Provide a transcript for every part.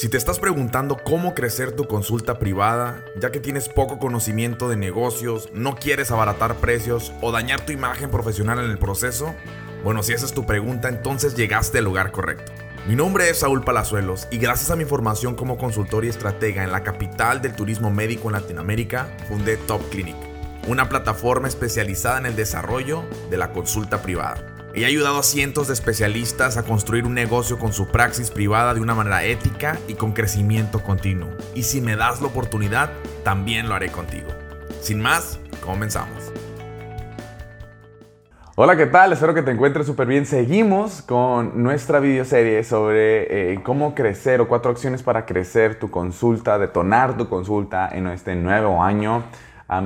Si te estás preguntando cómo crecer tu consulta privada, ya que tienes poco conocimiento de negocios, no quieres abaratar precios o dañar tu imagen profesional en el proceso, bueno, si esa es tu pregunta, entonces llegaste al lugar correcto. Mi nombre es Saúl Palazuelos y gracias a mi formación como consultor y estratega en la capital del turismo médico en Latinoamérica, fundé Top Clinic, una plataforma especializada en el desarrollo de la consulta privada. He ayudado a cientos de especialistas a construir un negocio con su praxis privada de una manera ética y con crecimiento continuo. Y si me das la oportunidad, también lo haré contigo. Sin más, comenzamos. Hola, ¿qué tal? Espero que te encuentres súper bien. Seguimos con nuestra videoserie sobre eh, cómo crecer o cuatro acciones para crecer tu consulta, detonar tu consulta en este nuevo año.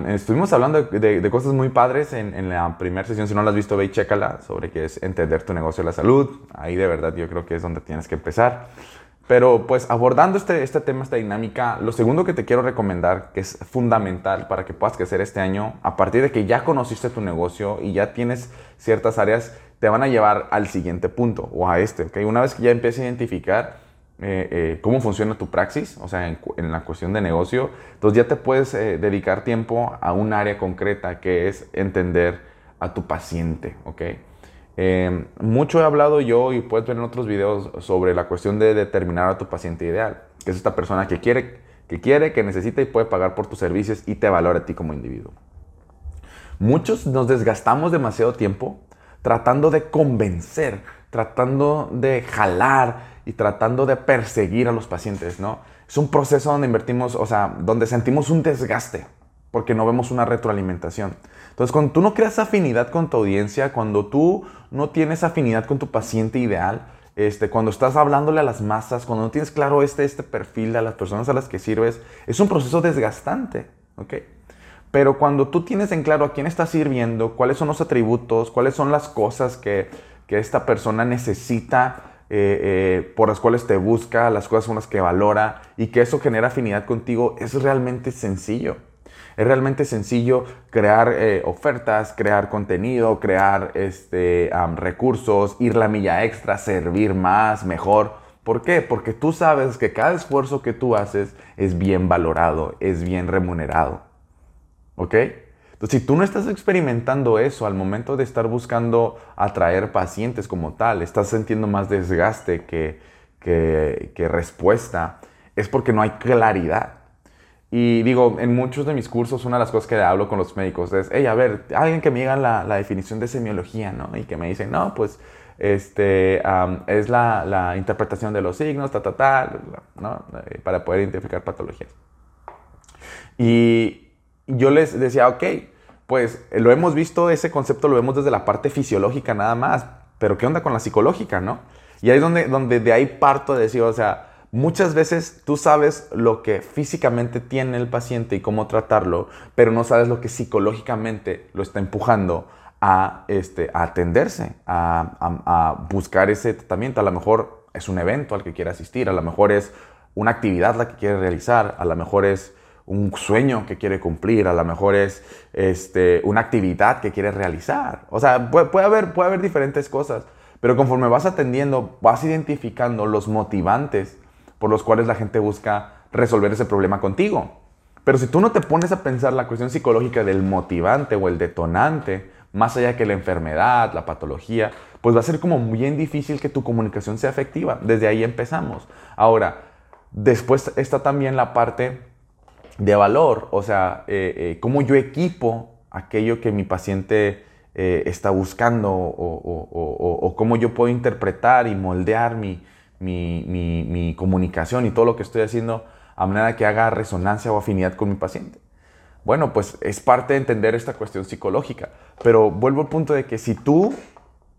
Estuvimos hablando de, cosas muy padres en, la primera sesión. Si no la has visto, ve y chécala sobre qué es entender tu negocio de la salud. Ahí de verdad yo creo que es donde tienes que empezar. Pero pues abordando este, este tema, esta dinámica, lo segundo que te quiero recomendar, que es fundamental para que puedas crecer este año, a partir de que ya conociste tu negocio y ya tienes ciertas áreas, te van a llevar al siguiente punto o a este. ¿okay? Una vez que ya empieces a identificar eh, eh, cómo funciona tu praxis, o sea, en, la cuestión de negocio, entonces ya te puedes eh, dedicar tiempo a un área concreta que es entender a tu paciente. ¿ok? Eh, mucho he hablado yo y puedes ver en otros videos sobre la cuestión de determinar a tu paciente ideal, que es esta persona que quiere, que quiere, que necesita y puede pagar por tus servicios y te valora a ti como individuo. Muchos nos desgastamos demasiado tiempo tratando de convencer, tratando de jalar y tratando de perseguir a los pacientes, ¿no? Es un proceso donde invertimos, o sea, donde sentimos un desgaste porque no vemos una retroalimentación. Entonces, cuando tú no creas afinidad con tu audiencia, cuando tú no tienes afinidad con tu paciente ideal, este, cuando estás hablándole a las masas, cuando no tienes claro este, este perfil de las personas a las que sirves, es un proceso desgastante, ¿ok? Pero cuando tú tienes en claro a quién estás sirviendo, cuáles son los atributos, cuáles son las cosas que, que esta persona necesita, eh, eh, por las cuales te busca, las cosas son las que valora y que eso genera afinidad contigo, es realmente sencillo. Es realmente sencillo crear eh, ofertas, crear contenido, crear este, recursos, ir la milla extra, servir más, mejor. ¿Por qué? Porque tú sabes que cada esfuerzo que tú haces es bien valorado, es bien remunerado. ¿Ok? Si tú no estás experimentando eso al momento de estar buscando atraer pacientes como tal, estás sintiendo más desgaste que, respuesta, es porque no hay claridad. Y digo, en muchos de mis cursos, una de las cosas que hablo con los médicos es, hey, a ver, alguien que me diga la, definición de semiología, ¿no? Y que me dice, no, pues, este, es la, la, interpretación de los signos, ta, ta, ta, ¿no? Eh, para poder identificar patologías. Y yo les decía, ok, pues lo hemos visto, ese concepto lo vemos desde la parte fisiológica nada más, pero ¿qué onda con la psicológica, no? Y ahí es donde, de ahí parto de decir, o sea, Muchas veces tú sabes lo que físicamente tiene el paciente y cómo tratarlo, pero no sabes lo que psicológicamente lo está empujando a, este, atenderse, a, buscar ese tratamiento. A lo mejor es un evento al que quiere asistir, a lo mejor es una actividad la que quiere realizar, a lo mejor es un sueño que quiere cumplir, a lo mejor es este, una actividad que quiere realizar. O sea, puede, haber, puede haber diferentes cosas, pero conforme vas atendiendo, vas identificando los motivantes por los cuales la gente busca resolver ese problema contigo. Pero si tú no te pones a pensar la cuestión psicológica del motivante o el detonante, más allá que la enfermedad, la patología, pues va a ser como bien difícil que tu comunicación sea efectiva. Desde ahí empezamos. Ahora, después está también la parte de valor, o sea, eh, eh, cómo yo equipo aquello que mi paciente eh, está buscando o, o, cómo yo puedo interpretar y moldear mi, mi, comunicación y todo lo que estoy haciendo a manera que haga resonancia o afinidad con mi paciente. Bueno, pues es parte de entender esta cuestión psicológica. Pero vuelvo al punto de que si tú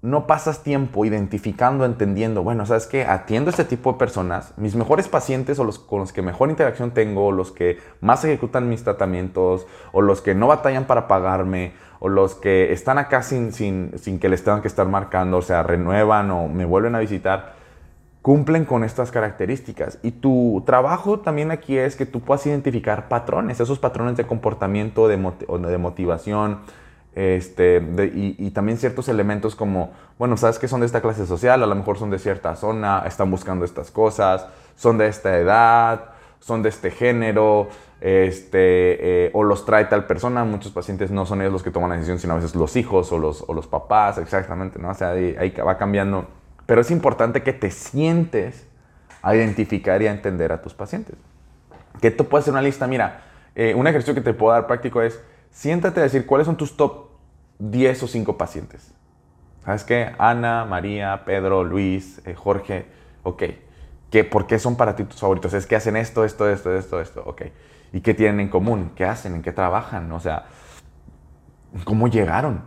no pasas tiempo identificando, entendiendo, bueno, sabes que atiendo a este tipo de personas, mis mejores pacientes o los con los que mejor interacción tengo, los que más ejecutan mis tratamientos, o los que no batallan para pagarme, o los que están acá sin, sin, sin que les tengan que estar marcando, o sea, renuevan o me vuelven a visitar cumplen con estas características. Y tu trabajo también aquí es que tú puedas identificar patrones, esos patrones de comportamiento, de, de motivación, este, y, también ciertos elementos como, bueno, sabes que son de esta clase social, a lo mejor son de cierta zona, están buscando estas cosas, son de esta edad, son de este género, este, eh, o los trae tal persona. Muchos pacientes no son ellos los que toman la decisión, sino a veces los hijos o los, o los papás, exactamente, ¿no? O sea, ahí va cambiando. Pero es importante que te sientes a identificar y a entender a tus pacientes. Que tú puedes hacer una lista, mira, eh, un ejercicio que te puedo dar práctico es, siéntate a decir cuáles son tus top 10 o 5 pacientes. ¿Sabes qué? Ana, María, Pedro, Luis, eh, Jorge, ok. ¿Qué, ¿Por qué son para ti tus favoritos? Es que hacen esto, esto, esto, esto, esto, ok. ¿Y qué tienen en común? ¿Qué hacen? ¿En qué trabajan? O sea, ¿cómo llegaron?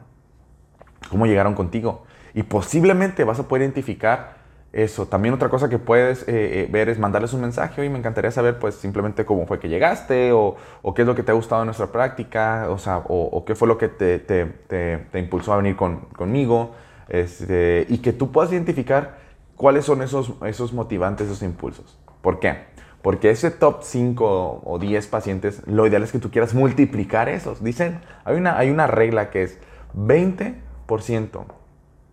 ¿Cómo llegaron contigo? Y posiblemente vas a poder identificar eso. También otra cosa que puedes eh, eh, ver es mandarles un mensaje. Oye, me encantaría saber pues simplemente cómo fue que llegaste o, qué es lo que te ha gustado de nuestra práctica, o sea, o, qué fue lo que te, te, te, impulsó a venir con, conmigo. Este, y que tú puedas identificar cuáles son esos, esos motivantes, esos impulsos. ¿Por qué? Porque ese top 5 o 10 pacientes, lo ideal es que tú quieras multiplicar esos. Dicen, hay una, hay una regla que es 20%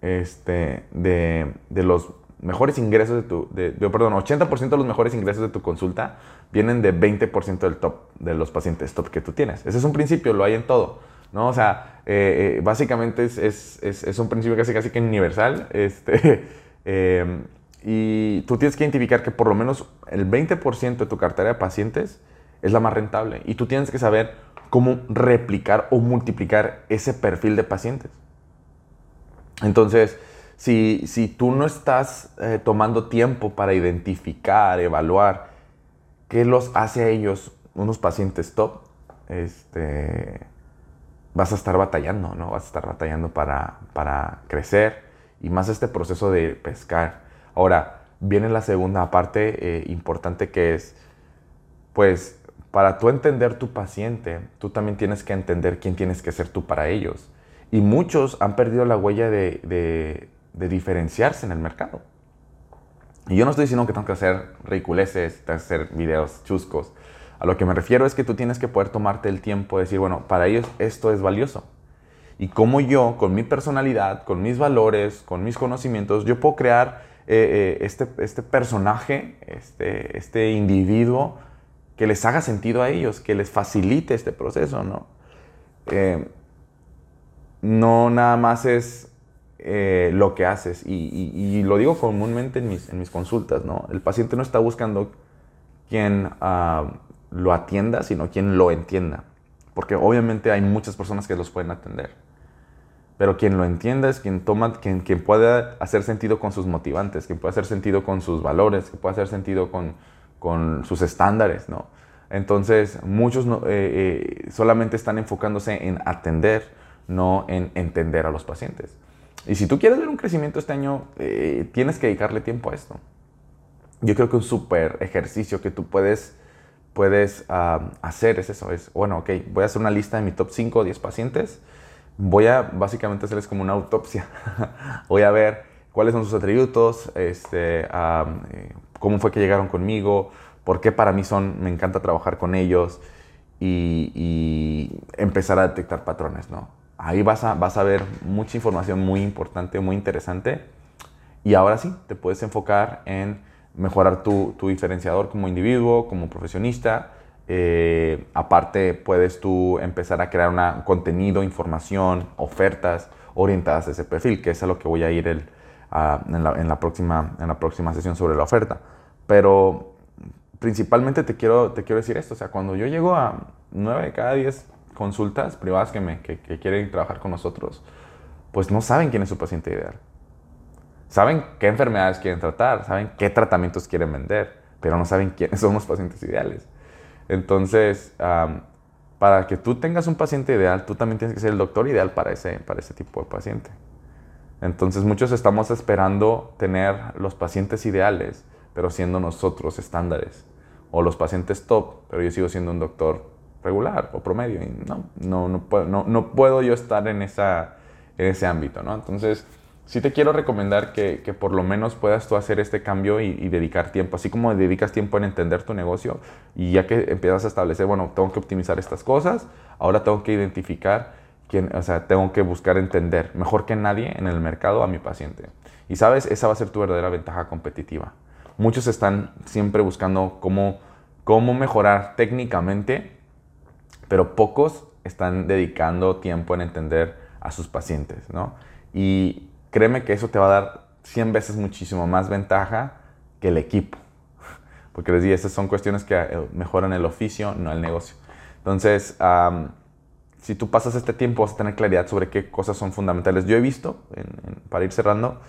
este, de, de los mejores ingresos de tu, de, perdón, 80% de los mejores ingresos de tu consulta vienen de 20% del top, de los pacientes top que tú tienes. Ese es un principio, lo hay en todo, ¿no? O sea, eh, eh, básicamente es, es, es, es, un principio casi casi que universal, este, em, y tú tienes que identificar que por lo menos el 20% de tu cartera de pacientes es la más rentable, y tú tienes que saber cómo replicar o multiplicar ese perfil de pacientes. Entonces, si, tú no estás eh, tomando tiempo para identificar, evaluar qué los hace a ellos unos pacientes top, este, vas a estar batallando, ¿no? Vas a estar batallando para, para crecer y más este proceso de pescar. Ahora, viene la segunda parte eh, importante que es, pues, para tú entender tu paciente, tú también tienes que entender quién tienes que ser tú para ellos. Y muchos han perdido la huella de diferenciarse en el mercado. Y yo no estoy diciendo que tengo que hacer ridiculeces, hacer videos chuscos. A lo que me refiero es que tú tienes que poder tomarte el tiempo de decir, bueno, para ellos esto es valioso. Y como yo, con mi personalidad, con mis valores, con mis conocimientos, yo puedo crear eh, eh, este, este personaje, este, este individuo que les haga sentido a ellos, que les facilite este proceso, ¿no? Eh, no nada más es eh, lo que haces. Y, lo digo comúnmente en mis, en mis consultas, ¿no? El paciente no está buscando quien ah, lo atienda, sino quien lo entienda. Porque obviamente hay muchas personas que los pueden atender. Pero quien lo entienda es quien toma, quien, quien pueda hacer sentido con sus motivantes, quien pueda hacer sentido con sus valores, que pueda hacer sentido con, con sus estándares, ¿no? Entonces, muchos eh, eh, solamente están enfocándose en atender, no en entender a los pacientes. Y si tú quieres ver un crecimiento este año, eh, tienes que dedicarle tiempo a esto. Yo creo que un súper ejercicio que tú puedes, puedes hacer es eso. Es, bueno, ok, voy a hacer una lista de mi top 5 o 10 pacientes. Voy a básicamente hacerles como una autopsia. voy a ver cuáles son sus atributos, este, eh, cómo fue que llegaron conmigo, por qué para mí son, me encanta trabajar con ellos y, y empezar a detectar patrones, ¿no? Ahí vas a, vas a ver mucha información muy importante, muy interesante. Y ahora sí, te puedes enfocar en mejorar tu, tu diferenciador como individuo, como profesionista. Eh, aparte, puedes tú empezar a crear un contenido, información, ofertas orientadas a ese perfil, que es a lo que voy a ir el, en, la, en, la, próxima, en la próxima sesión sobre la oferta. Pero principalmente te quiero, te quiero decir esto, o sea, cuando yo llego a 9 de cada 10 consultas privadas que, quieren trabajar con nosotros, pues no saben quién es su paciente ideal. Saben qué enfermedades quieren tratar, saben qué tratamientos quieren vender, pero no saben quiénes son los pacientes ideales. Entonces, para que tú tengas un paciente ideal, tú también tienes que ser el doctor ideal para ese, para ese tipo de paciente. Entonces, muchos estamos esperando tener los pacientes ideales, pero siendo nosotros estándares. O los pacientes top, pero yo sigo siendo un doctor regular o promedio. Y no, no, no, puedo, no, no puedo yo estar en, esa, en ese ámbito, ¿no? Entonces, sí te quiero recomendar que, que, por lo menos puedas tú hacer este cambio y, dedicar tiempo, así como dedicas tiempo en entender tu negocio y ya que empiezas a establecer, bueno, tengo que optimizar estas cosas, ahora tengo que identificar quién, o sea, tengo que buscar entender mejor que nadie en el mercado a mi paciente. Y sabes, esa va a ser tu verdadera ventaja competitiva. Muchos están siempre buscando cómo, cómo mejorar técnicamente, pero pocos están dedicando tiempo en entender a sus pacientes, ¿no? Y créeme que eso te va a dar 100 veces muchísimo más ventaja que el equipo. Porque les digo, esas son cuestiones que eh, mejoran el oficio, no el negocio. Entonces, si tú pasas este tiempo vas a tener claridad sobre qué cosas son fundamentales. Yo he visto, para ir cerrando,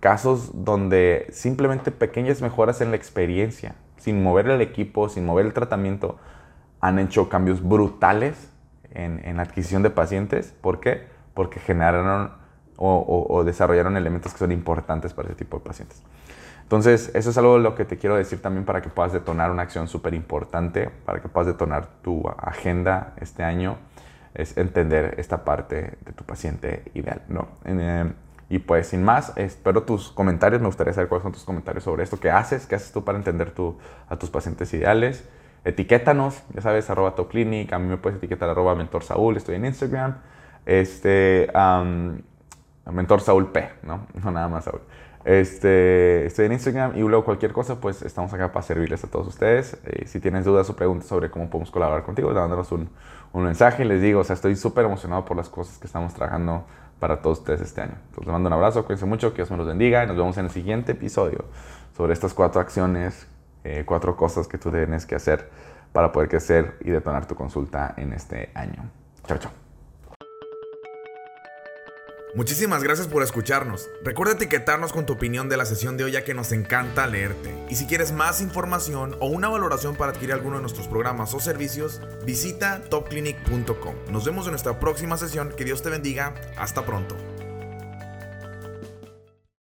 casos donde simplemente pequeñas mejoras en la experiencia, sin mover el equipo, sin mover el tratamiento, han hecho cambios brutales en, adquisición de pacientes. ¿Por qué? Porque generaron o, desarrollaron elementos que son importantes para ese tipo de pacientes. Entonces, eso es algo lo que te quiero decir también para que puedas detonar una acción súper importante, para que puedas detonar tu agenda este año, es entender esta parte de tu paciente ideal, ¿no? Eh, y pues sin más, espero tus comentarios, me gustaría saber cuáles son tus comentarios sobre esto, qué haces, qué haces tú para entender a tus pacientes ideales. Etiquétanos, ya sabes, arroba Top a mí me puedes etiquetar arroba Mentor Saúl, estoy en Instagram. Este, Mentor Saúl P, ¿no? No nada más Saúl. Este, estoy en Instagram y luego cualquier cosa, pues estamos acá para servirles a todos ustedes. Eh, si tienes dudas o preguntas sobre cómo podemos colaborar contigo, mándanos un, un mensaje. Les digo, o sea, estoy súper emocionado por las cosas que estamos trabajando para todos ustedes este año. Entonces, les mando un abrazo, cuídense mucho, que Dios me los bendiga y nos vemos en el siguiente episodio sobre estas cuatro acciones eh, cuatro cosas que tú tienes que hacer para poder crecer y detonar tu consulta en este año. Chao, chao. Muchísimas gracias por escucharnos. Recuerda etiquetarnos con tu opinión de la sesión de hoy ya que nos encanta leerte. Y si quieres más información o una valoración para adquirir alguno de nuestros programas o servicios, visita topclinic.com. Nos vemos en nuestra próxima sesión. Que Dios te bendiga. Hasta pronto.